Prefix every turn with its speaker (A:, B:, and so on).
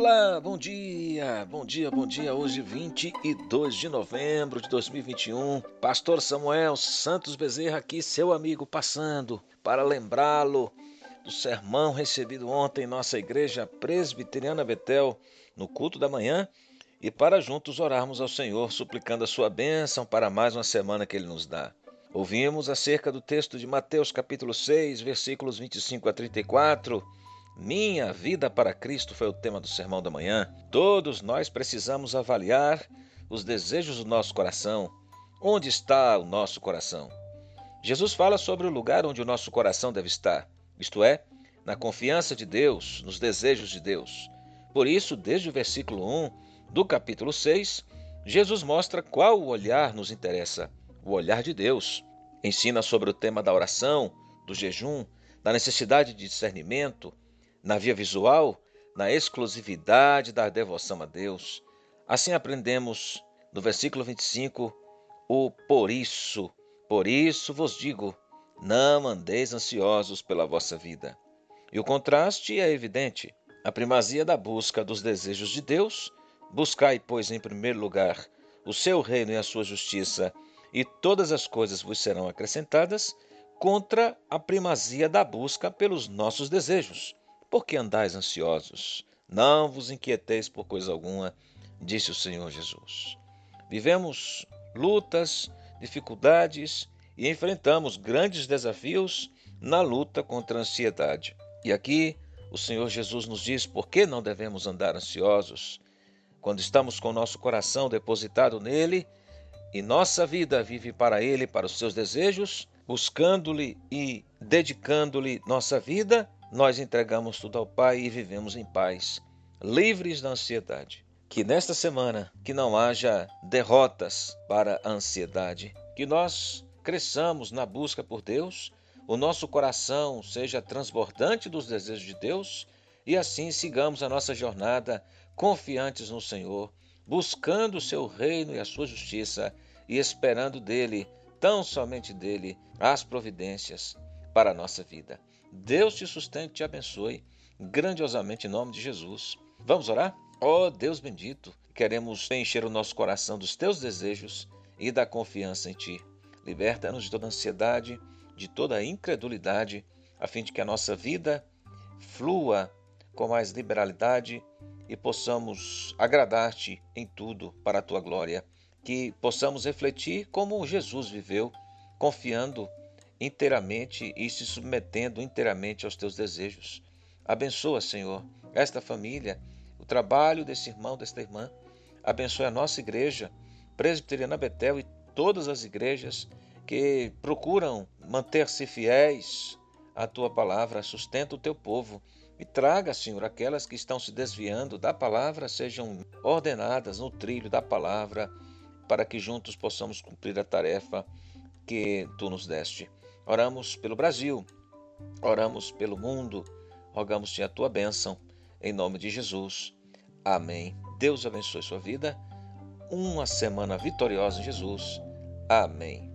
A: Olá, bom dia, bom dia, bom dia. Hoje, 22 de novembro de 2021. Pastor Samuel Santos Bezerra aqui, seu amigo, passando para lembrá-lo do sermão recebido ontem em nossa igreja presbiteriana Betel, no culto da manhã, e para juntos orarmos ao Senhor, suplicando a sua bênção para mais uma semana que Ele nos dá. Ouvimos acerca do texto de Mateus capítulo 6, versículos 25 a 34 minha vida para Cristo foi o tema do sermão da manhã. Todos nós precisamos avaliar os desejos do nosso coração. Onde está o nosso coração? Jesus fala sobre o lugar onde o nosso coração deve estar, isto é, na confiança de Deus, nos desejos de Deus. Por isso, desde o versículo 1 do capítulo 6, Jesus mostra qual olhar nos interessa: o olhar de Deus. Ensina sobre o tema da oração, do jejum, da necessidade de discernimento, na via visual, na exclusividade da devoção a Deus. Assim aprendemos no versículo 25 o por isso. Por isso vos digo: não andeis ansiosos pela vossa vida. E o contraste é evidente. A primazia da busca dos desejos de Deus. Buscai, pois, em primeiro lugar o seu reino e a sua justiça, e todas as coisas vos serão acrescentadas, contra a primazia da busca pelos nossos desejos. Por que andais ansiosos? Não vos inquieteis por coisa alguma, disse o Senhor Jesus. Vivemos lutas, dificuldades e enfrentamos grandes desafios na luta contra a ansiedade. E aqui o Senhor Jesus nos diz por que não devemos andar ansiosos. Quando estamos com nosso coração depositado nele e nossa vida vive para ele, para os seus desejos, buscando-lhe e dedicando-lhe nossa vida, nós entregamos tudo ao Pai e vivemos em paz, livres da ansiedade. Que nesta semana que não haja derrotas para a ansiedade, que nós cresçamos na busca por Deus, o nosso coração seja transbordante dos desejos de Deus e assim sigamos a nossa jornada confiantes no Senhor, buscando o seu reino e a sua justiça e esperando dele, tão somente dele, as providências para a nossa vida. Deus te sustente e te abençoe grandiosamente em nome de Jesus. Vamos orar? Ó oh, Deus bendito, queremos encher o nosso coração dos teus desejos e da confiança em ti. Liberta-nos de toda ansiedade, de toda incredulidade, a fim de que a nossa vida flua com mais liberalidade e possamos agradar-te em tudo para a tua glória. Que possamos refletir como Jesus viveu, confiando inteiramente e se submetendo inteiramente aos teus desejos. Abençoa, Senhor, esta família, o trabalho desse irmão, desta irmã. Abençoe a nossa igreja, Presbiteriana Betel e todas as igrejas que procuram manter-se fiéis à tua palavra, sustenta o teu povo e traga, Senhor, aquelas que estão se desviando da palavra sejam ordenadas no trilho da palavra, para que juntos possamos cumprir a tarefa que tu nos deste. Oramos pelo Brasil, oramos pelo mundo, rogamos-te a tua bênção, em nome de Jesus. Amém. Deus abençoe sua vida. Uma semana vitoriosa em Jesus. Amém.